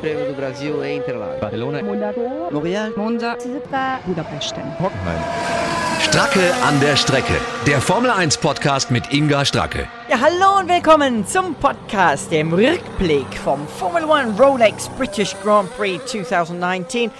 Prêmio do Brasil em Interlagos. Barcelona, Montreal, Monza, Budapest. Hockenheim. Stracke an der Strecke. Der Formel 1 Podcast mit Inga Stracke. Ja, hallo und willkommen zum Podcast, dem Rückblick vom Formula One Rolex British Grand Prix 2019.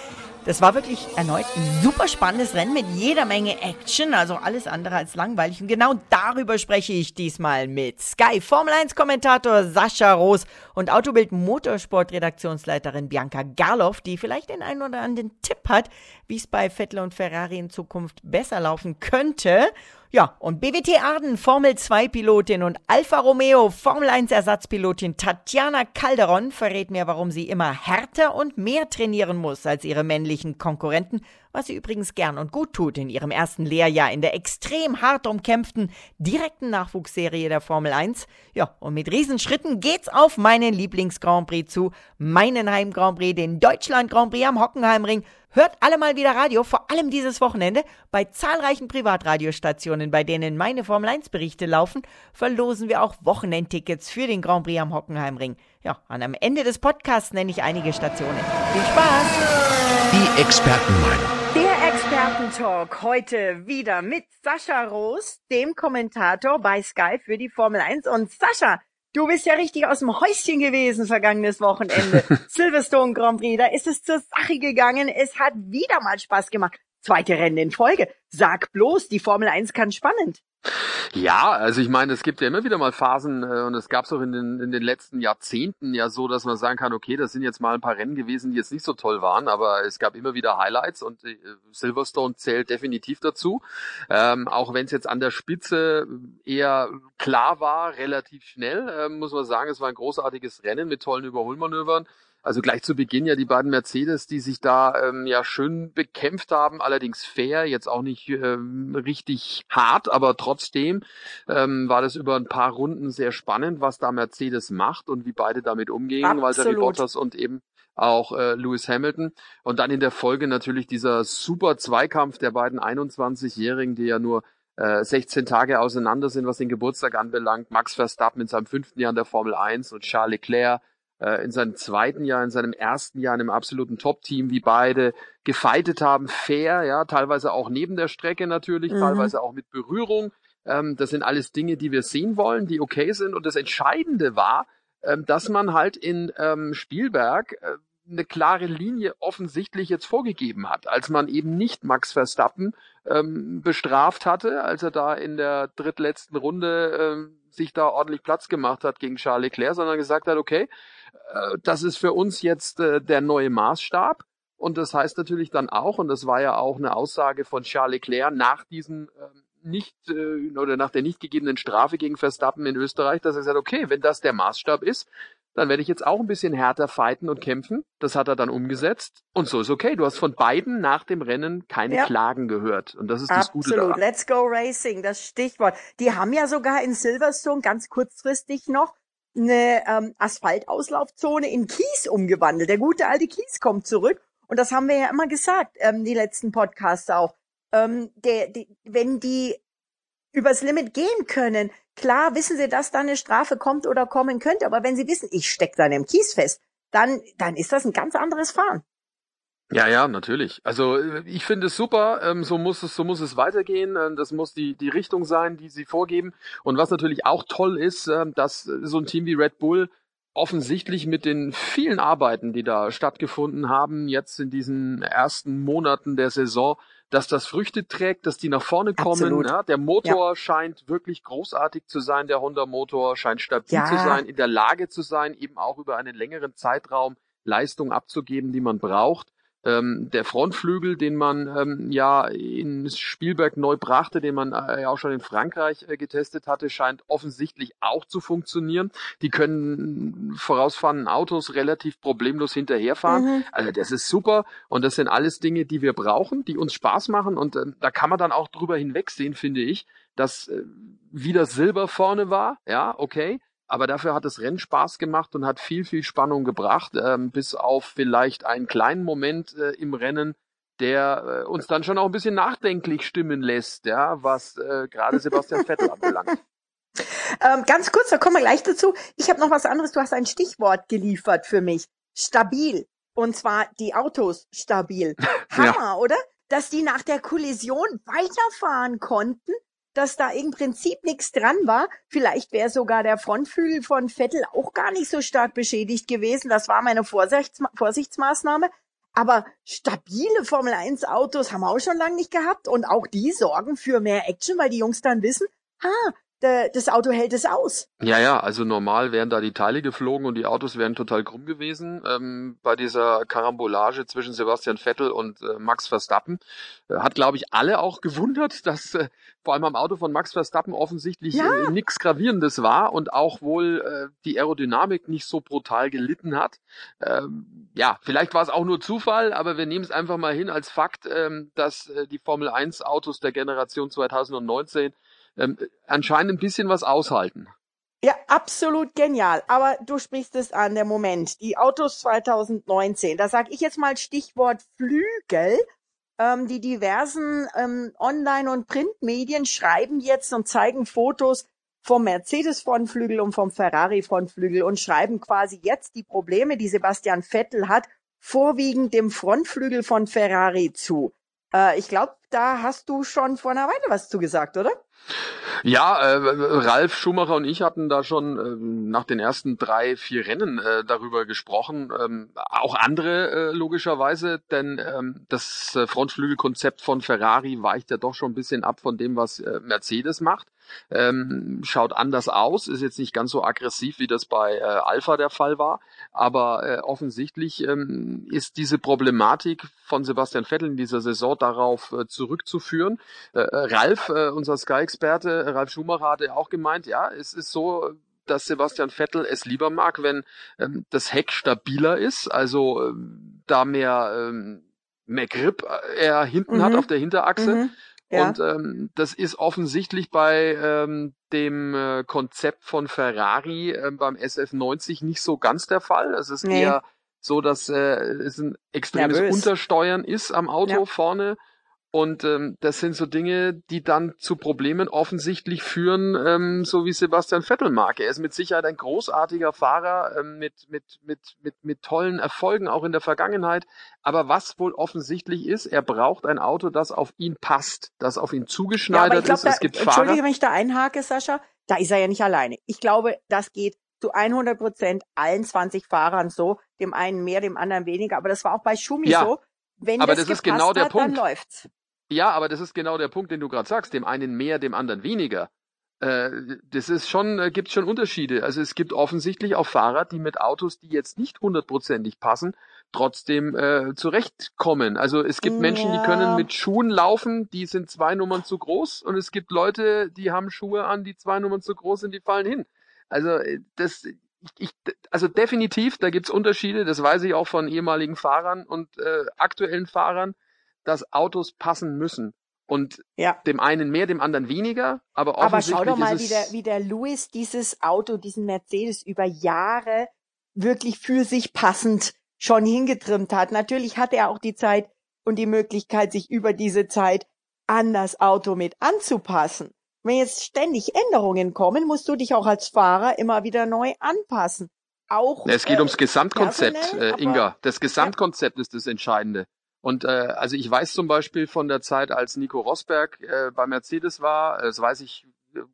Das war wirklich erneut ein super spannendes Rennen mit jeder Menge Action, also alles andere als langweilig. Und genau darüber spreche ich diesmal mit Sky Formel 1 Kommentator Sascha Roos und Autobild Motorsport Redaktionsleiterin Bianca Garloff, die vielleicht den einen oder anderen Tipp hat, wie es bei Vettel und Ferrari in Zukunft besser laufen könnte. Ja, und BWT Arden Formel 2 Pilotin und Alfa Romeo Formel 1 Ersatzpilotin Tatjana Calderon verrät mir, warum sie immer härter und mehr trainieren muss als ihre männlichen Konkurrenten, was sie übrigens gern und gut tut in ihrem ersten Lehrjahr in der extrem hart umkämpften direkten Nachwuchsserie der Formel 1. Ja, und mit Riesenschritten geht's auf meinen Lieblings-Grand Prix zu, meinen Heim-Grand Prix, den Deutschland Grand Prix am Hockenheimring. Hört alle mal wieder Radio, vor allem dieses Wochenende. Bei zahlreichen Privatradiostationen, bei denen meine Formel 1 Berichte laufen, verlosen wir auch Wochenendtickets für den Grand Prix am Hockenheimring. Ja, und am Ende des Podcasts nenne ich einige Stationen. Viel Spaß! Die Expertenmeinung. Der Expertentalk heute wieder mit Sascha Roos, dem Kommentator bei Sky für die Formel 1. Und Sascha, du bist ja richtig aus dem Häuschen gewesen vergangenes Wochenende. Silverstone Grand Prix, da ist es zur Sache gegangen. Es hat wieder mal Spaß gemacht. Zweite Rennen in Folge. Sag bloß, die Formel 1 kann spannend. Ja, also ich meine, es gibt ja immer wieder mal Phasen äh, und es gab es auch in den, in den letzten Jahrzehnten ja so, dass man sagen kann, okay, das sind jetzt mal ein paar Rennen gewesen, die jetzt nicht so toll waren, aber es gab immer wieder Highlights und äh, Silverstone zählt definitiv dazu. Ähm, auch wenn es jetzt an der Spitze eher klar war, relativ schnell, äh, muss man sagen, es war ein großartiges Rennen mit tollen Überholmanövern. Also gleich zu Beginn ja die beiden Mercedes, die sich da ähm, ja schön bekämpft haben, allerdings fair, jetzt auch nicht ähm, richtig hart, aber trotzdem ähm, war das über ein paar Runden sehr spannend, was da Mercedes macht und wie beide damit umgehen, weil Valtteri Bottas und eben auch äh, Lewis Hamilton. Und dann in der Folge natürlich dieser super Zweikampf der beiden 21-Jährigen, die ja nur äh, 16 Tage auseinander sind, was den Geburtstag anbelangt. Max Verstappen in seinem fünften Jahr in der Formel 1 und Charles Leclerc äh, in seinem zweiten Jahr, in seinem ersten Jahr in einem absoluten Top-Team, wie beide gefeitet haben, fair, ja, teilweise auch neben der Strecke natürlich, mhm. teilweise auch mit Berührung. Ähm, das sind alles Dinge, die wir sehen wollen, die okay sind. Und das Entscheidende war, ähm, dass man halt in ähm, Spielberg äh, eine klare Linie offensichtlich jetzt vorgegeben hat, als man eben nicht Max Verstappen ähm, bestraft hatte, als er da in der drittletzten Runde ähm, sich da ordentlich Platz gemacht hat gegen Charles Leclerc, sondern gesagt hat, okay, äh, das ist für uns jetzt äh, der neue Maßstab. Und das heißt natürlich dann auch, und das war ja auch eine Aussage von Charles Leclerc nach diesem ähm, nicht äh, oder nach der nicht gegebenen Strafe gegen Verstappen in Österreich, dass er sagt, okay, wenn das der Maßstab ist, dann werde ich jetzt auch ein bisschen härter fighten und kämpfen. Das hat er dann umgesetzt. Und so ist okay. Du hast von beiden nach dem Rennen keine ja. Klagen gehört. Und das ist das Absolut. Gute daran. Let's go Racing, das Stichwort. Die haben ja sogar in Silverstone ganz kurzfristig noch eine ähm, Asphaltauslaufzone in Kies umgewandelt. Der gute alte Kies kommt zurück. Und das haben wir ja immer gesagt, ähm, die letzten Podcasts auch. Ähm, der, die, wenn die übers Limit gehen können, klar wissen sie, dass da eine Strafe kommt oder kommen könnte. Aber wenn sie wissen, ich stecke da in Kies fest, dann, dann ist das ein ganz anderes Fahren. Ja, ja, natürlich. Also äh, ich finde es super. Ähm, so muss es, so muss es weitergehen. Ähm, das muss die die Richtung sein, die sie vorgeben. Und was natürlich auch toll ist, ähm, dass so ein Team wie Red Bull offensichtlich mit den vielen Arbeiten, die da stattgefunden haben, jetzt in diesen ersten Monaten der Saison, dass das Früchte trägt, dass die nach vorne kommen. Ja, der Motor ja. scheint wirklich großartig zu sein. Der Honda Motor scheint stabil ja. zu sein, in der Lage zu sein, eben auch über einen längeren Zeitraum Leistung abzugeben, die man braucht. Ähm, der Frontflügel, den man ähm, ja in Spielberg neu brachte, den man äh, ja auch schon in Frankreich äh, getestet hatte, scheint offensichtlich auch zu funktionieren. Die können vorausfahrenden Autos relativ problemlos hinterherfahren. Mhm. Also das ist super und das sind alles Dinge, die wir brauchen, die uns Spaß machen und äh, da kann man dann auch drüber hinwegsehen, finde ich, dass äh, wieder Silber vorne war, ja, okay, aber dafür hat das Rennen Spaß gemacht und hat viel, viel Spannung gebracht, ähm, bis auf vielleicht einen kleinen Moment äh, im Rennen, der äh, uns dann schon auch ein bisschen nachdenklich stimmen lässt, ja, was äh, gerade Sebastian Vettel anbelangt. Ähm, ganz kurz, da kommen wir gleich dazu. Ich habe noch was anderes. Du hast ein Stichwort geliefert für mich. stabil. Und zwar die Autos stabil. Hammer, ja. oder? Dass die nach der Kollision weiterfahren konnten, dass da im Prinzip nichts dran war. Vielleicht wäre sogar der Frontflügel von Vettel auch gar nicht so stark beschädigt gewesen. Das war meine Vorsichts Vorsichtsmaßnahme. Aber stabile Formel 1 Autos haben wir auch schon lange nicht gehabt. Und auch die sorgen für mehr Action, weil die Jungs dann wissen, ah, das Auto hält es aus. Ja, ja, also normal wären da die Teile geflogen und die Autos wären total krumm gewesen. Ähm, bei dieser Karambolage zwischen Sebastian Vettel und äh, Max Verstappen äh, hat, glaube ich, alle auch gewundert, dass äh, vor allem am Auto von Max Verstappen offensichtlich ja. äh, nichts Gravierendes war und auch wohl äh, die Aerodynamik nicht so brutal gelitten hat. Ähm, ja, vielleicht war es auch nur Zufall, aber wir nehmen es einfach mal hin als Fakt, ähm, dass die Formel 1 Autos der Generation 2019 ähm, anscheinend ein bisschen was aushalten. Ja, absolut genial. Aber du sprichst es an, der Moment. Die Autos 2019, da sage ich jetzt mal Stichwort Flügel. Ähm, die diversen ähm, Online- und Printmedien schreiben jetzt und zeigen Fotos vom Mercedes-Frontflügel und vom Ferrari-Frontflügel und schreiben quasi jetzt die Probleme, die Sebastian Vettel hat, vorwiegend dem Frontflügel von Ferrari zu. Äh, ich glaube, da hast du schon vor einer Weile was zugesagt, oder? Ja, äh, Ralf Schumacher und ich hatten da schon äh, nach den ersten drei, vier Rennen äh, darüber gesprochen. Ähm, auch andere äh, logischerweise, denn ähm, das äh, Frontflügelkonzept von Ferrari weicht ja doch schon ein bisschen ab von dem, was äh, Mercedes macht ähm, schaut anders aus, ist jetzt nicht ganz so aggressiv, wie das bei äh, Alpha der Fall war, aber äh, offensichtlich ähm, ist diese Problematik von Sebastian Vettel in dieser Saison darauf äh, zurückzuführen. Äh, äh Ralf, äh, unser Sky-Experte, Ralf Schumacher hatte auch gemeint, ja, es ist so, dass Sebastian Vettel es lieber mag, wenn ähm, das Heck stabiler ist, also ähm, da mehr, ähm, mehr Grip äh, er hinten mhm. hat auf der Hinterachse. Mhm. Ja. Und ähm, das ist offensichtlich bei ähm, dem äh, Konzept von Ferrari äh, beim SF90 nicht so ganz der Fall. Es ist nee. eher so, dass äh, es ein extremes Nervös. Untersteuern ist am Auto ja. vorne und ähm, das sind so Dinge, die dann zu Problemen offensichtlich führen, ähm, so wie Sebastian Vettel mag. Er ist mit Sicherheit ein großartiger Fahrer ähm, mit, mit, mit, mit, mit tollen Erfolgen auch in der Vergangenheit. Aber was wohl offensichtlich ist, er braucht ein Auto, das auf ihn passt, das auf ihn zugeschneidert ja, glaub, ist. Da, es gibt Entschuldige, Fahrer. wenn ich da einhake, Sascha. Da ist er ja nicht alleine. Ich glaube, das geht zu 100 Prozent allen 20 Fahrern so. Dem einen mehr, dem anderen weniger. Aber das war auch bei Schumi ja, so. Wenn aber das, das ist genau der hat, Punkt. Dann läuft's. Ja, aber das ist genau der Punkt, den du gerade sagst. Dem einen mehr, dem anderen weniger. Äh, das ist schon, äh, gibt schon Unterschiede. Also es gibt offensichtlich auch Fahrer, die mit Autos, die jetzt nicht hundertprozentig passen, trotzdem äh, zurechtkommen. Also es gibt ja. Menschen, die können mit Schuhen laufen, die sind zwei Nummern zu groß, und es gibt Leute, die haben Schuhe an, die zwei Nummern zu groß sind, die fallen hin. Also äh, das, ich, also definitiv, da gibt's Unterschiede. Das weiß ich auch von ehemaligen Fahrern und äh, aktuellen Fahrern dass Autos passen müssen. Und ja. dem einen mehr, dem anderen weniger, aber offensichtlich Aber schau doch mal, wie der, wie der Louis dieses Auto, diesen Mercedes über Jahre wirklich für sich passend schon hingetrimmt hat. Natürlich hat er auch die Zeit und die Möglichkeit, sich über diese Zeit an das Auto mit anzupassen. Wenn jetzt ständig Änderungen kommen, musst du dich auch als Fahrer immer wieder neu anpassen. Auch, es geht äh, ums Gesamtkonzept, äh, Inga. Das Gesamtkonzept ja. ist das Entscheidende. Und äh, also ich weiß zum Beispiel von der Zeit, als Nico Rosberg äh, bei Mercedes war, das weiß ich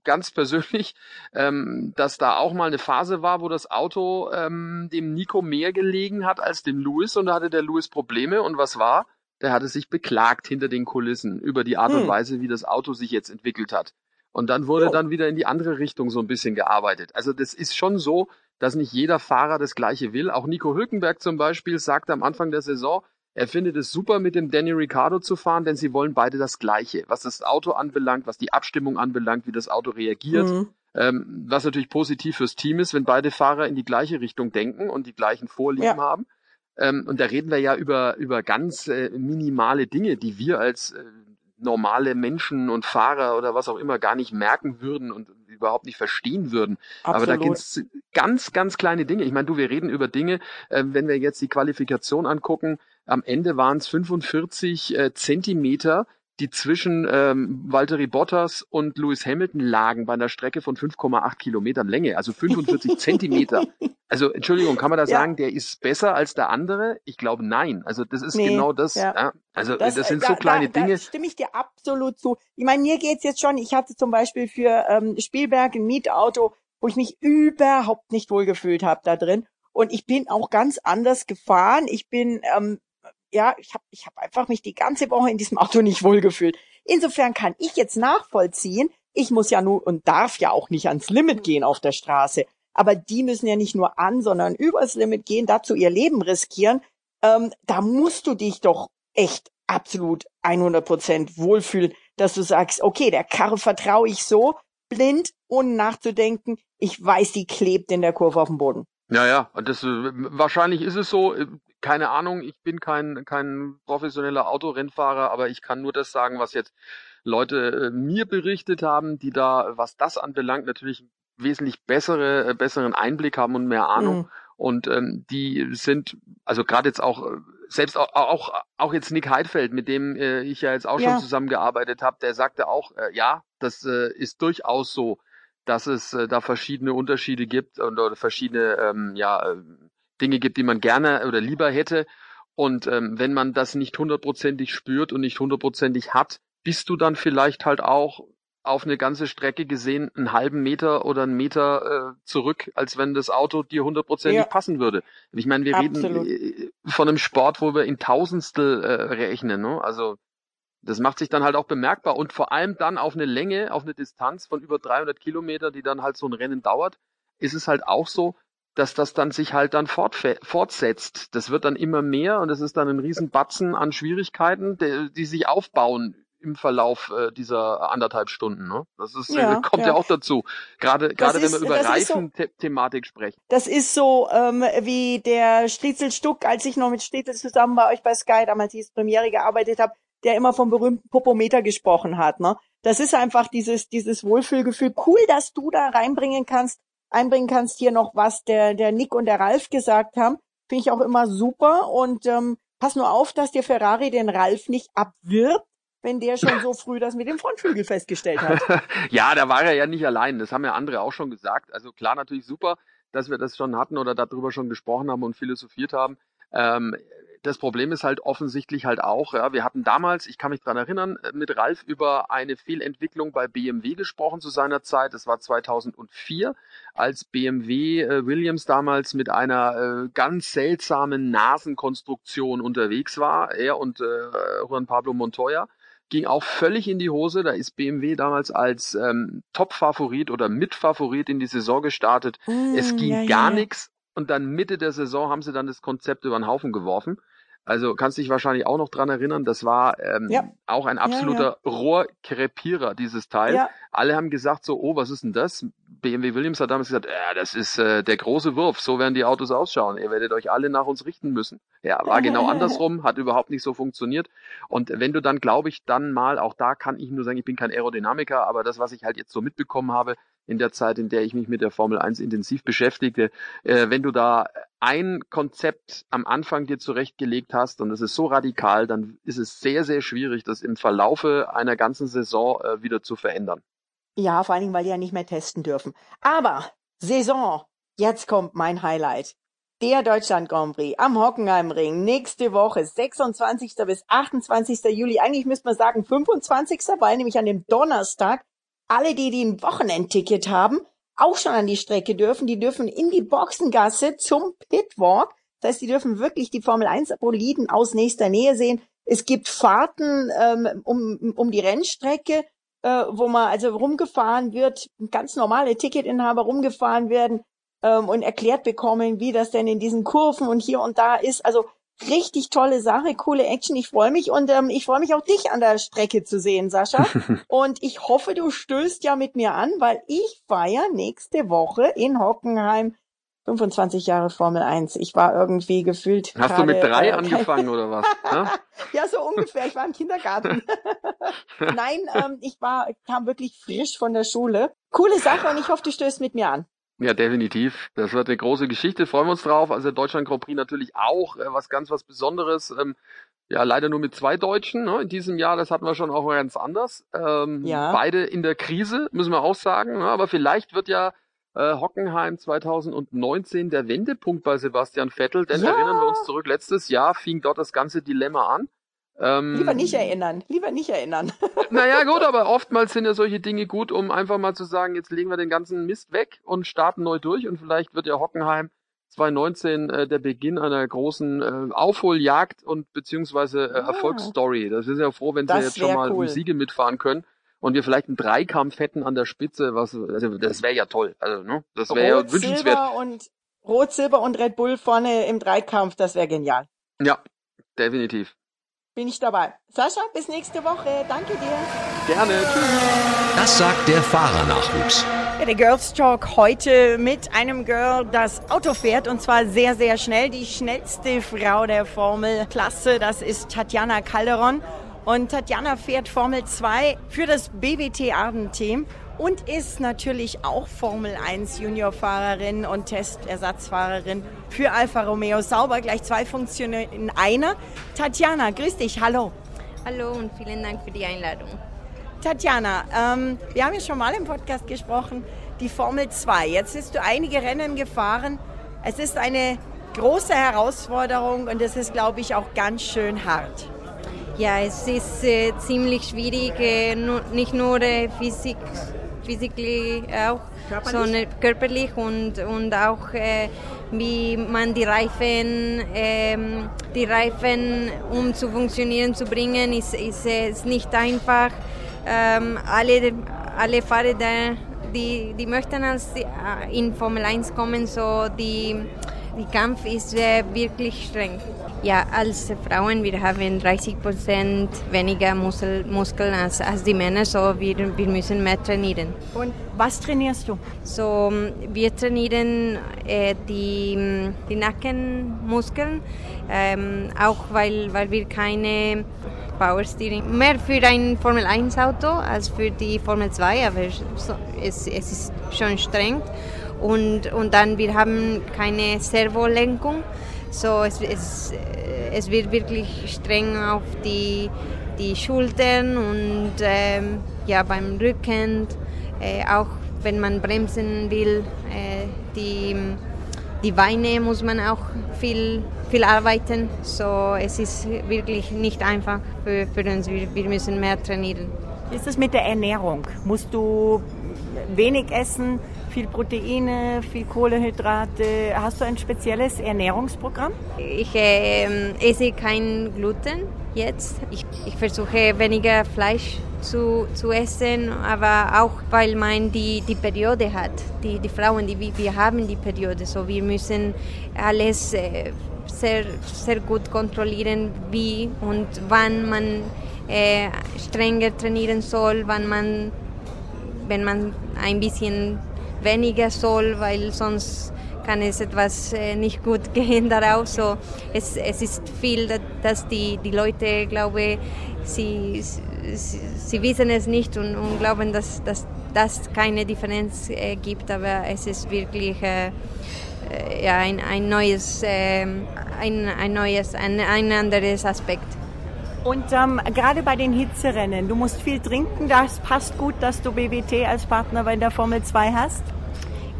ganz persönlich, ähm, dass da auch mal eine Phase war, wo das Auto ähm, dem Nico mehr gelegen hat als dem Lewis und da hatte der Lewis Probleme und was war? Der hatte sich beklagt hinter den Kulissen über die Art hm. und Weise, wie das Auto sich jetzt entwickelt hat. Und dann wurde oh. dann wieder in die andere Richtung so ein bisschen gearbeitet. Also das ist schon so, dass nicht jeder Fahrer das Gleiche will. Auch Nico Hülkenberg zum Beispiel sagte am Anfang der Saison, er findet es super, mit dem Danny Ricciardo zu fahren, denn sie wollen beide das Gleiche, was das Auto anbelangt, was die Abstimmung anbelangt, wie das Auto reagiert. Mhm. Ähm, was natürlich positiv fürs Team ist, wenn beide Fahrer in die gleiche Richtung denken und die gleichen Vorlieben ja. haben. Ähm, und da reden wir ja über, über ganz äh, minimale Dinge, die wir als äh, normale Menschen und Fahrer oder was auch immer gar nicht merken würden und überhaupt nicht verstehen würden. Absolut. Aber da gibt's ganz, ganz kleine Dinge. Ich meine, du, wir reden über Dinge, äh, wenn wir jetzt die Qualifikation angucken, am Ende waren es 45 äh, Zentimeter, die zwischen ähm, Valtteri Bottas und Lewis Hamilton lagen bei einer Strecke von 5,8 Kilometern Länge, also 45 Zentimeter. Also Entschuldigung, kann man da Ja. sagen, der ist besser als der andere? Ich glaube nein. Also das ist Nee, genau das. ja. Ja. Also das, äh, sind da, so kleine da, Dinge. Da stimme ich dir absolut zu. Ich meine, mir geht's jetzt schon, ich hatte zum Beispiel für ähm, Spielberg ein Mietauto, wo ich mich überhaupt nicht wohlgefühlt habe da drin. Und ich bin auch ganz anders gefahren. Ich bin, ähm, ja, ich habe ich hab einfach mich die ganze Woche in diesem Auto nicht wohlgefühlt. Insofern kann ich jetzt nachvollziehen, ich muss ja nur und darf ja auch nicht ans Limit gehen auf der Straße. Aber die müssen ja nicht nur an, sondern übers Limit gehen, dazu ihr Leben riskieren. Ähm, da musst du dich doch echt absolut 100 Prozent wohlfühlen, dass du sagst, okay, der Karre vertraue ich so blind, ohne nachzudenken. Ich weiß, die klebt in der Kurve auf dem Boden. Ja, ja, das, äh, wahrscheinlich ist es so, äh, keine Ahnung, ich bin kein, kein professioneller Autorennfahrer, aber ich kann nur das sagen, was jetzt Leute äh, mir berichtet haben, die da, was das anbelangt, natürlich wesentlich bessere, äh, besseren Einblick haben und mehr Ahnung. Mhm. Und ähm, die sind, also gerade jetzt auch, selbst auch, auch, auch jetzt Nick Heidfeld, mit dem äh, ich ja jetzt auch Ja. schon zusammengearbeitet habe, der sagte auch, äh, ja, das äh, ist durchaus so, dass es äh, da verschiedene Unterschiede gibt und oder verschiedene ähm, ja, äh, Dinge gibt, die man gerne oder lieber hätte. Und ähm, wenn man das nicht hundertprozentig spürt und nicht hundertprozentig hat, bist du dann vielleicht halt auch auf eine ganze Strecke gesehen einen halben Meter oder einen Meter äh, zurück, als wenn das Auto dir hundertprozentig Ja. passen würde. Ich meine, wir Absolut. reden äh, von einem Sport, wo wir in Tausendstel äh, rechnen. Ne? Also das macht sich dann halt auch bemerkbar und vor allem dann auf eine Länge, auf eine Distanz von über 300 Kilometer, die dann halt so ein Rennen dauert, ist es halt auch so, dass das dann sich halt dann fortsetzt. Das wird dann immer mehr und es ist dann ein Riesenbatzen an Schwierigkeiten, die, die sich aufbauen im Verlauf äh, dieser anderthalb Stunden. Ne? Das ist, Ja, kommt ja. ja. auch dazu. Gerade gerade wenn wir über ist so- Reifenthematik sprechen. Das ist so ähm, wie der Striezel Stuck, als ich noch mit Striezel zusammen bei euch bei Sky, damals hieß Premiere, gearbeitet habe, der immer vom berühmten Popometer gesprochen hat. Ne? Das ist einfach dieses, dieses Wohlfühlgefühl. Cool, dass du da reinbringen kannst, einbringen kannst hier noch, was der, der Nick und der Ralf gesagt haben. Finde ich auch immer super. Und ähm, pass nur auf, dass dir Ferrari den Ralf nicht abwirbt, wenn der schon so früh das mit dem Frontflügel festgestellt hat. ja, da war er ja nicht allein. Das haben ja andere auch schon gesagt. Also klar, natürlich super, dass wir das schon hatten oder darüber schon gesprochen haben und philosophiert haben. Ähm, das Problem ist halt offensichtlich halt auch, ja, wir hatten damals, ich kann mich dran erinnern, äh, mit Ralf über eine Fehlentwicklung bei BMW gesprochen zu seiner Zeit. Das war 2004, als BMW äh, Williams damals mit einer äh, ganz seltsamen Nasenkonstruktion unterwegs war. Er und äh, Juan Pablo Montoya ging auch völlig in die Hose. Da ist BMW damals als ähm, Top-Favorit oder Mitfavorit in die Saison gestartet. es Mm, ging ja, gar ja. nichts und dann Mitte der Saison haben sie dann das Konzept über den Haufen geworfen. Also kannst dich wahrscheinlich auch noch dran erinnern, das war ähm, Ja. auch ein Ja, absoluter Rohrkrepierer, dieses Teil. Ja, Alle haben gesagt so, oh, was ist denn das? BMW Williams hat damals gesagt, ja, das ist äh, der große Wurf, so werden die Autos ausschauen. Ihr werdet euch alle nach uns richten müssen. Ja, war genau andersrum, hat überhaupt nicht so funktioniert. Und wenn du dann, glaube ich, dann mal, auch da kann ich nur sagen, ich bin kein Aerodynamiker, aber das, was ich halt jetzt so mitbekommen habe, in der Zeit, in der ich mich mit der Formel 1 intensiv beschäftigte, äh, wenn du da ein Konzept am Anfang dir zurechtgelegt hast und es ist so radikal, dann ist es sehr, sehr schwierig, das im Verlaufe einer ganzen Saison äh, wieder zu verändern. Ja, vor allen Dingen, weil die ja nicht mehr testen dürfen. Aber Saison, jetzt kommt mein Highlight. Der Deutschland Grand Prix am Hockenheimring nächste Woche, 26. bis 28. Juli. Eigentlich müsste man sagen 25. weil nämlich an dem Donnerstag alle, die, die ein Wochenendticket haben, auch schon an die Strecke dürfen. Die dürfen in die Boxengasse zum Pitwalk. Das heißt, die dürfen wirklich die Formel 1 Boliden aus nächster Nähe sehen. Es gibt Fahrten ähm, um, um die Rennstrecke äh, wo man also rumgefahren wird, ganz normale Ticketinhaber rumgefahren werden ähm, und erklärt bekommen, wie das denn in diesen Kurven und hier und da ist. Also richtig tolle Sache, coole Action. Ich freue mich und ähm, ich freue mich auch dich an der Strecke zu sehen, Sascha. und ich hoffe, du stößt ja mit mir an, weil ich feiere nächste Woche in Hockenheim 25 Jahre Formel 1. Ich war irgendwie gefühlt. Hast gerade, du mit drei äh, angefangen oder was? ne? ja, so ungefähr. Ich war im Kindergarten. Nein, ähm, ich war, kam wirklich frisch von der Schule. Coole Sache und ich hoffe, du stößt mit mir an. Ja, definitiv. Das wird eine große Geschichte. Freuen wir uns drauf. Also Deutschland Grand Prix natürlich auch äh, was ganz was Besonderes. Ähm, ja, leider nur mit zwei Deutschen ne, in diesem Jahr. Das hatten wir schon auch ganz anders. Ähm, Ja. Beide in der Krise, müssen wir auch sagen. Ne, aber vielleicht wird ja äh, Hockenheim 2019 der Wendepunkt bei Sebastian Vettel. Denn Ja. erinnern wir uns zurück, letztes Jahr fing dort das ganze Dilemma an. Ähm, Lieber nicht erinnern, lieber nicht erinnern. naja, gut, aber oftmals sind ja solche Dinge gut, um einfach mal zu sagen, jetzt legen wir den ganzen Mist weg und starten neu durch und vielleicht wird ja Hockenheim 2019 äh, der Beginn einer großen äh, Aufholjagd und beziehungsweise äh, Ja. Erfolgsstory. Das ist ja froh, wenn sie Das jetzt schon mal cool. Siege mitfahren können und wir vielleicht einen Dreikampf hätten an der Spitze, was also das wäre ja toll. Also, ne? Das wäre ja wünschenswert. Silber und Rot, Silber und Red Bull vorne im Dreikampf, das wäre genial. Ja, definitiv. Bin ich dabei. Sascha, bis nächste Woche. Danke dir. Gerne. Tschüss. Das sagt der Fahrernachwuchs. Ja, der Girls Talk heute mit einem Girl, das Auto fährt und zwar sehr, sehr schnell. Die schnellste Frau der Formelklasse, das ist Tatjana Calderon. Und Tatjana fährt Formel 2 für das BWT Arden Team und ist natürlich auch Formel 1 Juniorfahrerin und Testersatzfahrerin für Alfa Romeo Sauber. Gleich zwei Funktionen in einer. Tatjana, grüß dich, hallo. Hallo und vielen Dank für die Einladung. Tatjana, ähm, wir haben ja schon mal im Podcast gesprochen, die Formel 2. Jetzt bist du einige Rennen gefahren. Es ist eine große Herausforderung und es ist, glaube ich, auch ganz schön hart. Ja, es ist äh, ziemlich schwierig, äh, nicht nur äh, physik, physically auch, Körperlich? sondern körperlich und, und auch äh, wie man die Reifen, ähm, die Reifen, um zu funktionieren zu bringen, ist, ist, äh, ist nicht einfach. Ähm, alle, alle Fahrer, die, die möchten als äh, in Formel 1 kommen, so die, die Kampf ist äh, wirklich streng. Ja, als Frauen, wir haben 30 Prozent weniger Muskel, Muskeln als, als die Männer, so wir, wir müssen mehr trainieren. Und was trainierst du? So, wir trainieren äh, die, die Nackenmuskeln, ähm, auch weil, weil wir keine Power Steering mehr für ein Formel 1 Auto als für die Formel 2, aber so, es, es ist schon streng. Und, und dann wir haben keine Servolenkung, so es, es, es wird wirklich streng auf die, die Schultern und ähm, ja, beim Rücken, äh, auch wenn man bremsen will, äh, die, die Beine muss man auch viel, viel arbeiten. So, es ist wirklich nicht einfach für, für uns. Wir, wir müssen mehr trainieren. Wie ist es mit der Ernährung? Musst du wenig essen, viel Proteine, viel Kohlenhydrate? Hast du ein spezielles Ernährungsprogramm? Ich äh, esse kein Gluten jetzt. Ich, ich versuche weniger Fleisch zu, zu essen, aber auch weil man die, die Periode hat. Die, die Frauen, die, wir haben die Periode, so wir müssen alles äh, sehr, sehr gut kontrollieren, wie und wann man äh, strenger trainieren soll, wann man, wenn man ein bisschen weniger soll, weil sonst kann es etwas äh, nicht gut gehen daraus. So, es, es ist viel, dass, die, die Leute, glaube sie, sie, sie wissen es nicht und, und glauben, dass, dass das keine Differenz äh, gibt, aber es ist wirklich äh, äh, ja, ein, ein neues, ähm, ein, ein neues, ein, ein anderes Aspekt. Und ähm, gerade bei den Hitzerennen, du musst viel trinken, das passt gut, dass du BWT als Partner bei der Formel 2 hast?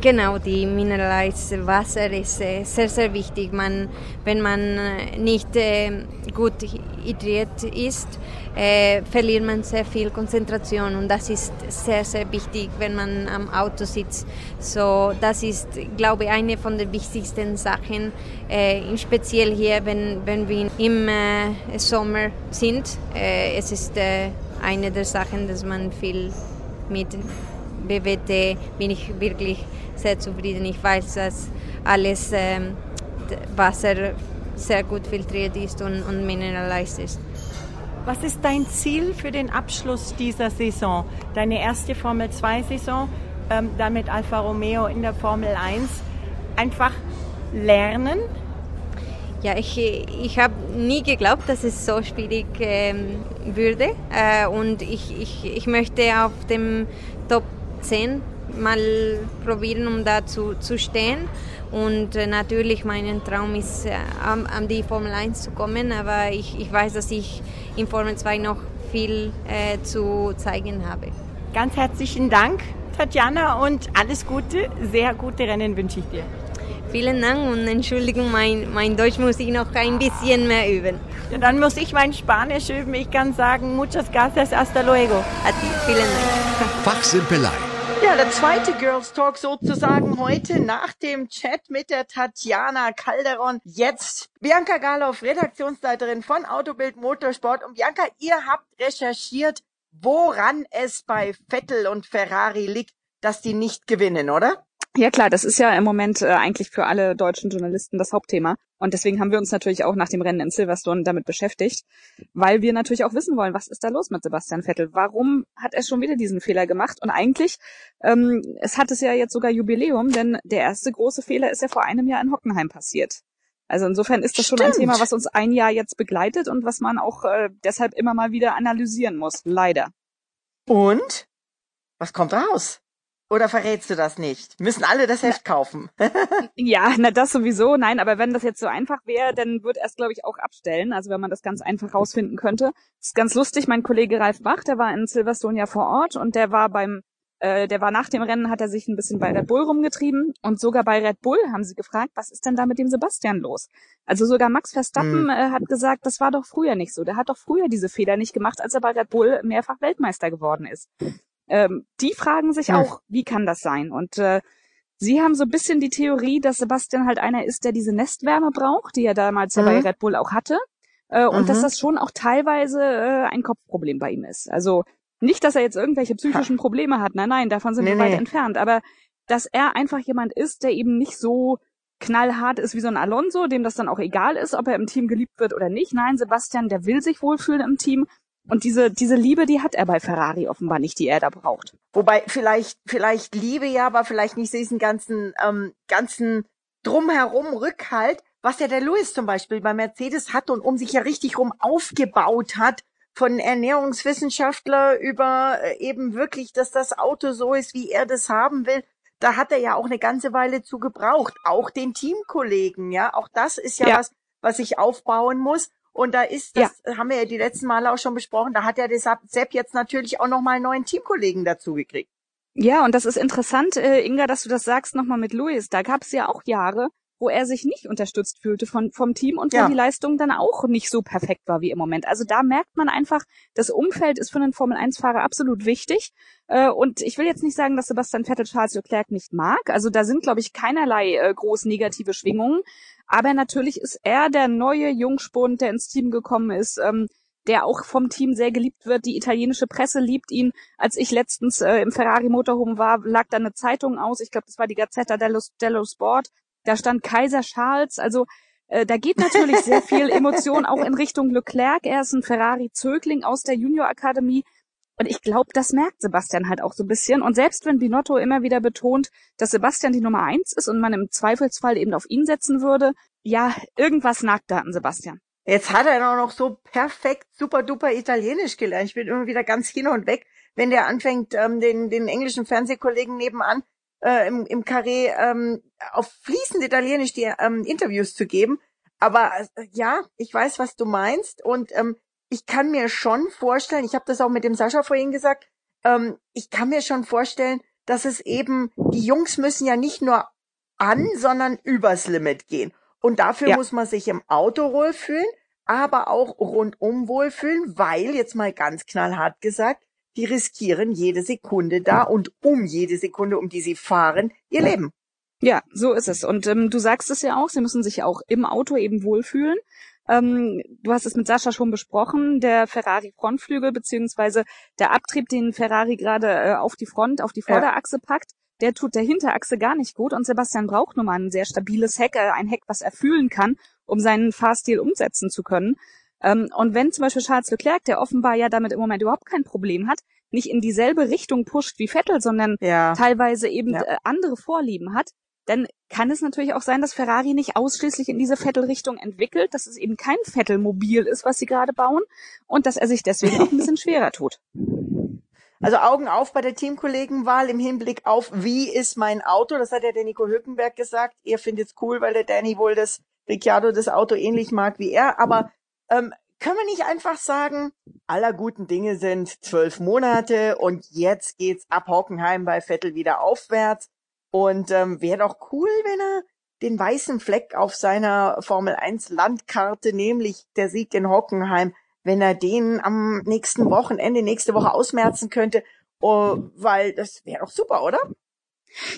Genau, die mineralische Wasser ist äh, sehr, sehr wichtig. Man, wenn man äh, nicht äh, gut hydriert ist, verliert man sehr viel Konzentration und das ist sehr, sehr wichtig, wenn man am Auto sitzt. So, das ist, glaube ich, eine von den wichtigsten Sachen, speziell hier, wenn, wenn wir im Sommer sind. Es ist eine der Sachen, dass man viel mit BWT bin ich wirklich sehr zufrieden. Ich weiß, dass alles ähm, Wasser sehr gut filtriert ist und, und mineralisiert ist. Was ist dein Ziel für den Abschluss dieser Saison? Deine erste Formel 2 Saison, ähm, dann mit Alfa Romeo in der Formel 1. Einfach lernen. Ja, ich, ich habe nie geglaubt, dass es so schwierig ähm, würde. Äh, und ich, ich, ich möchte auf dem Top 10 mal probieren, um da zu, zu stehen. Und äh, natürlich, mein Traum ist, äh, an, an, die Formel 1 zu kommen, aber ich, ich weiß, dass ich in Formel 2 noch viel äh, zu zeigen habe. Ganz herzlichen Dank, Tatjana, und alles Gute. Sehr gute Rennen wünsche ich dir. Vielen Dank und Entschuldigung, mein, mein Deutsch muss ich noch ein bisschen mehr üben. Ja, dann muss ich mein Spanisch üben. Ich kann sagen, muchas gracias, hasta luego. A ti, vielen Dank. Fachsimpelei. Ja, der zweite Girls Talk sozusagen heute nach dem Chat mit der Tatjana Calderon. Jetzt Bianca Galoff, Redaktionsleiterin von Autobild Motorsport. Und Bianca, ihr habt recherchiert, woran es bei Vettel und Ferrari liegt, dass die nicht gewinnen, oder? Ja klar, das ist ja im Moment äh, eigentlich für alle deutschen Journalisten das Hauptthema. Und deswegen haben wir uns natürlich auch nach dem Rennen in Silverstone damit beschäftigt, weil wir natürlich auch wissen wollen, was ist da los mit Sebastian Vettel? Warum hat er schon wieder diesen Fehler gemacht? Und eigentlich, ähm, es hat es ja jetzt sogar Jubiläum, denn der erste große Fehler ist ja vor einem Jahr in Hockenheim passiert. Also insofern ist das Stimmt. schon ein Thema, was uns ein Jahr jetzt begleitet und was man auch äh, deshalb immer mal wieder analysieren muss. Leider. Und? Was kommt raus? Oder verrätst du das nicht? Müssen alle das Heft kaufen? Ja, na das sowieso. Nein, aber wenn das jetzt so einfach wäre, dann wird er es, glaube ich, auch abstellen. Also wenn man das ganz einfach rausfinden könnte. Das ist ganz lustig. Mein Kollege Ralf Bach, der war in Silverstone ja vor Ort und der war beim, äh, der war nach dem Rennen, hat er sich ein bisschen bei Red Bull rumgetrieben und sogar bei Red Bull haben sie gefragt, was ist denn da mit dem Sebastian los? Also sogar Max Verstappen Mhm. äh, hat gesagt, das war doch früher nicht so. Der hat doch früher diese Fehler nicht gemacht, als er bei Red Bull mehrfach Weltmeister geworden ist. Ähm, die fragen sich Ja. auch, wie kann das sein? Und äh, Sie haben so ein bisschen die Theorie, dass Sebastian halt einer ist, der diese Nestwärme braucht, die er damals ja Mhm. bei Red Bull auch hatte. Äh, und Mhm. dass das schon auch teilweise äh, ein Kopfproblem bei ihm ist. Also nicht, dass er jetzt irgendwelche psychischen Probleme hat. Nein, nein, davon sind Nee, wir weit nee. entfernt. Aber dass er einfach jemand ist, der eben nicht so knallhart ist wie so ein Alonso, dem das dann auch egal ist, ob er im Team geliebt wird oder nicht. Nein, Sebastian, der will sich wohlfühlen im Team. Und diese, diese Liebe, die hat er bei Ferrari offenbar nicht, die er da braucht. Wobei vielleicht, vielleicht Liebe ja, aber vielleicht nicht diesen ganzen, ähm, ganzen drumherum Rückhalt, was ja der Lewis zum Beispiel bei Mercedes hat und um sich ja richtig rum aufgebaut hat, von Ernährungswissenschaftler über äh, eben wirklich, dass das Auto so ist, wie er das haben will. Da hat er ja auch eine ganze Weile zu gebraucht. Auch den Teamkollegen, ja. Auch das ist ja, Ja. was, was ich aufbauen muss. Und da ist, das haben wir ja die letzten Male auch schon besprochen, da hat ja der Sepp Sepp jetzt natürlich auch nochmal einen neuen Teamkollegen dazu gekriegt. Ja, und das ist interessant, äh, Inga, dass du das sagst nochmal mit Luis. Da gab es ja auch Jahre, wo er sich nicht unterstützt fühlte von, vom Team und wo Ja. die Leistung dann auch nicht so perfekt war wie im Moment. Also da merkt man einfach, das Umfeld ist für einen Formel-1-Fahrer absolut wichtig. Äh, und ich will jetzt nicht sagen, dass Sebastian Vettel Charles Leclerc nicht mag. Also da sind, glaube ich, keinerlei äh, groß negative Schwingungen. Aber natürlich ist er der neue Jungspund, der ins Team gekommen ist, ähm, der auch vom Team sehr geliebt wird. Die italienische Presse liebt ihn. Als ich letztens äh, im Ferrari Motorhome war, lag da eine Zeitung aus. Ich glaube, das war die Gazzetta dello, dello Sport. Da stand Kaiser Charles. Also äh, da geht natürlich sehr viel Emotion auch in Richtung Leclerc. Er ist ein Ferrari-Zögling aus der Junior-Akademie. Und ich glaube, das merkt Sebastian halt auch so ein bisschen. Und selbst wenn Binotto immer wieder betont, dass Sebastian die Nummer eins ist und man im Zweifelsfall eben auf ihn setzen würde, ja, irgendwas nagt da an Sebastian. Jetzt hat er auch noch so perfekt, super duper Italienisch gelernt. Ich bin immer wieder ganz hin und weg, wenn der anfängt, ähm, den, den englischen Fernsehkollegen nebenan äh, im, im Carré ähm, auf fließend Italienisch die ähm, Interviews zu geben. Aber äh, ja, ich weiß, was du meinst. Und ähm, ich kann mir schon vorstellen, ich habe das auch mit dem Sascha vorhin gesagt, ähm, ich kann mir schon vorstellen, dass es eben, die Jungs müssen ja nicht nur an, sondern übers Limit gehen. Und dafür Ja. muss man sich im Auto wohlfühlen, aber auch rundum wohlfühlen, weil, jetzt mal ganz knallhart gesagt, die riskieren jede Sekunde da und um jede Sekunde, um die sie fahren, ihr Leben. Ja, so ist es. Und ähm, du sagst es ja auch, sie müssen sich auch im Auto eben wohlfühlen. Ähm, du hast es mit Sascha schon besprochen, der Ferrari-Frontflügel beziehungsweise der Abtrieb, den Ferrari gerade äh, auf die Front, auf die Ja. Vorderachse packt, der tut der Hinterachse gar nicht gut. Und Sebastian braucht nun mal ein sehr stabiles Heck, äh, ein Heck, was er fühlen kann, um seinen Fahrstil umsetzen zu können. Ähm, und wenn zum Beispiel Charles Leclerc, der offenbar ja damit im Moment überhaupt kein Problem hat, nicht in dieselbe Richtung pusht wie Vettel, sondern Ja. teilweise eben Ja. äh, andere Vorlieben hat, dann kann es natürlich auch sein, dass Ferrari nicht ausschließlich in diese Vettel-Richtung entwickelt, dass es eben kein Vettel-Mobil ist, was sie gerade bauen und dass er sich deswegen auch ein bisschen schwerer tut. Also Augen auf bei der Teamkollegenwahl im Hinblick auf, wie ist mein Auto? Das hat ja der Nico Hülkenberg gesagt. Er findet es cool, weil der Danny wohl das Ricciardo das Auto ähnlich mag wie er. Aber ähm, können wir nicht einfach sagen, aller guten Dinge sind zwölf Monate und jetzt geht's ab Hockenheim bei Vettel wieder aufwärts. Und ähm, wäre doch cool, wenn er den weißen Fleck auf seiner Formel 1 Landkarte, nämlich der Sieg in Hockenheim, wenn er den am nächsten Wochenende, nächste Woche ausmerzen könnte, oh, weil das wäre doch super, oder?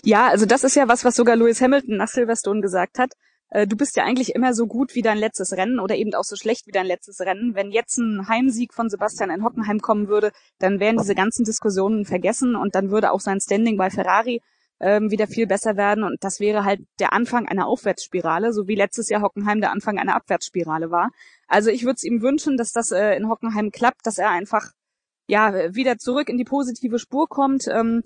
Ja, also das ist ja was, was sogar Lewis Hamilton nach Silverstone gesagt hat. Äh, du bist ja eigentlich immer so gut wie dein letztes Rennen oder eben auch so schlecht wie dein letztes Rennen. Wenn jetzt ein Heimsieg von Sebastian in Hockenheim kommen würde, dann wären diese ganzen Diskussionen vergessen und dann würde auch sein Standing bei Ferrari ähm, wieder viel besser werden. Und das wäre halt der Anfang einer Aufwärtsspirale, so wie letztes Jahr Hockenheim der Anfang einer Abwärtsspirale war. Also ich würde es ihm wünschen, dass das äh, in Hockenheim klappt, dass er einfach ja wieder zurück in die positive Spur kommt. Ähm,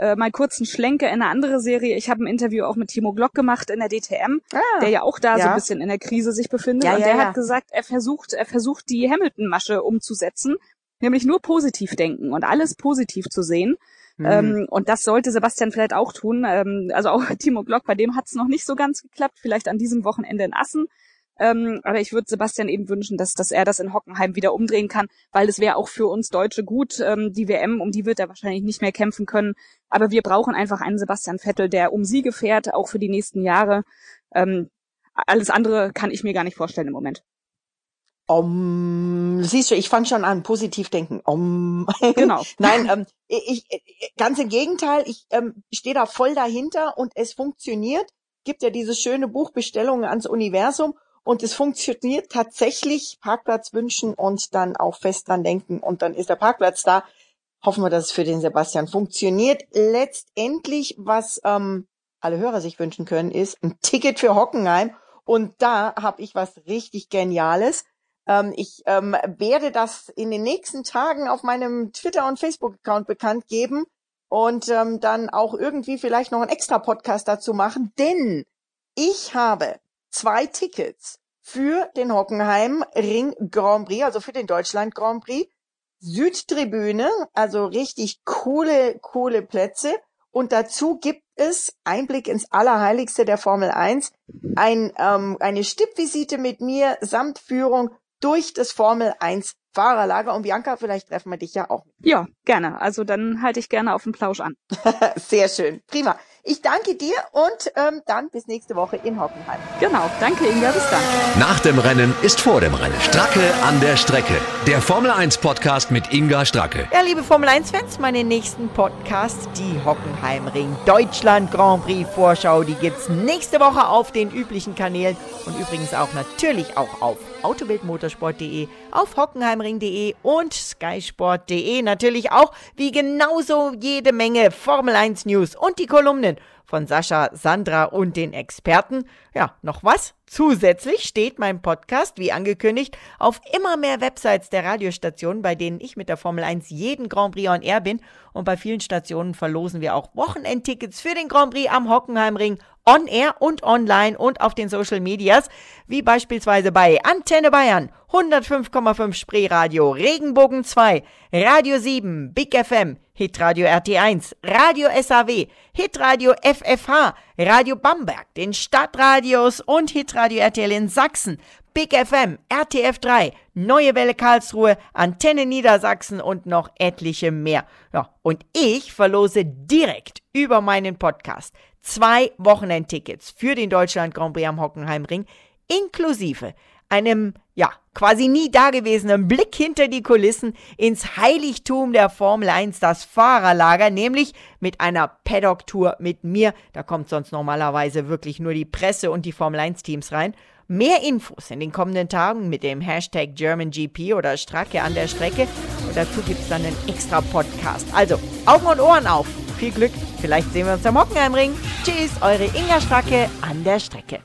äh, mal kurz einen Schlenker in eine andere Serie. Ich habe ein Interview auch mit Timo Glock gemacht in der DTM, ah, der ja auch da ja. so ein bisschen in der Krise sich befindet. Ja, und der ja, hat gesagt, er versucht, er versucht die Hamilton-Masche umzusetzen, nämlich nur positiv denken und alles positiv zu sehen. Mhm. Ähm, und das sollte Sebastian vielleicht auch tun. Ähm, also auch Timo Glock, bei dem hat es noch nicht so ganz geklappt, vielleicht an diesem Wochenende in Assen. Ähm, aber ich würde Sebastian eben wünschen, dass, dass er das in Hockenheim wieder umdrehen kann, weil es wäre auch für uns Deutsche gut. Ähm, die WM, um die wird er wahrscheinlich nicht mehr kämpfen können. Aber wir brauchen einfach einen Sebastian Vettel, der um Siege fährt, auch für die nächsten Jahre. Ähm, alles andere kann ich mir gar nicht vorstellen im Moment. Um, siehst du, ich fange schon an, positiv denken. Um. Genau. Nein, ähm, ich, ich, ganz im Gegenteil, ich ähm, stehe da voll dahinter und es funktioniert. Gibt ja dieses schöne Buch Bestellungen ans Universum und es funktioniert tatsächlich. Parkplatz wünschen und dann auch fest dran denken und dann ist der Parkplatz da. Hoffen wir, dass es für den Sebastian funktioniert. Letztendlich, was ähm, alle Hörer sich wünschen können, ist ein Ticket für Hockenheim. Und da habe ich was richtig Geniales. Ähm, ich ähm, werde das in den nächsten Tagen auf meinem Twitter- und Facebook-Account bekannt geben und ähm, dann auch irgendwie vielleicht noch einen extra Podcast dazu machen, denn ich habe zwei Tickets für den Hockenheim Ring Grand Prix, also für den Deutschland Grand Prix. Südtribüne, also richtig coole, coole Plätze. Und dazu gibt es Einblick ins Allerheiligste der Formel 1, ein, ähm, eine Stippvisite mit mir samt Führung durch das Formel 1 Fahrerlager. Und Bianca, vielleicht treffen wir dich ja auch. Ja, gerne. Also dann halte ich gerne auf den Plausch an. Sehr schön. Prima. Ich danke dir und ähm, dann bis nächste Woche in Hockenheim. Genau. Danke, Inga. Bis dann. Nach dem Rennen ist vor dem Rennen. Stracke an der Strecke. Der Formel 1 Podcast mit Inga Stracke. Ja, liebe Formel 1 Fans, meine nächsten Podcasts, die Hockenheimring Deutschland Grand Prix Vorschau, die gibt's nächste Woche auf den üblichen Kanälen und übrigens auch natürlich auch auf autobildmotorsport.de, auf hockenheimring.de und skysport.de. Natürlich auch wie genauso jede Menge Formel 1 News und die Kolumnen von Sascha, Sandra und den Experten. Ja, noch was? Zusätzlich steht mein Podcast, wie angekündigt, auf immer mehr Websites der Radiostationen, bei denen ich mit der Formel 1 jeden Grand Prix on Air bin. Und bei vielen Stationen verlosen wir auch Wochenendtickets für den Grand Prix am Hockenheimring on Air und online und auf den Social Medias, wie beispielsweise bei Antenne Bayern, 105,5 Spreeradio, Regenbogen 2, Radio 7, Big FM, Hitradio RT1, Radio SAW, Hitradio FFH, Radio Bamberg, den Stadtradios und Hitradio RTL in Sachsen, Big FM, RTF3, Neue Welle Karlsruhe, Antenne Niedersachsen und noch etliche mehr. Ja, und ich verlose direkt über meinen Podcast zwei Wochenendtickets für den Deutschland Grand Prix am Hockenheimring inklusive einem, ja, quasi nie dagewesenen Blick hinter die Kulissen ins Heiligtum der Formel 1, das Fahrerlager, nämlich mit einer Paddock-Tour mit mir. Da kommt sonst normalerweise wirklich nur die Presse und die Formel 1-Teams rein. Mehr Infos in den kommenden Tagen mit dem Hashtag GermanGP oder Stracke an der Strecke. Und dazu gibt es dann einen extra Podcast. Also, Augen und Ohren auf. Viel Glück. Vielleicht sehen wir uns am Hockenheimring. Tschüss, eure Inga Stracke an der Strecke.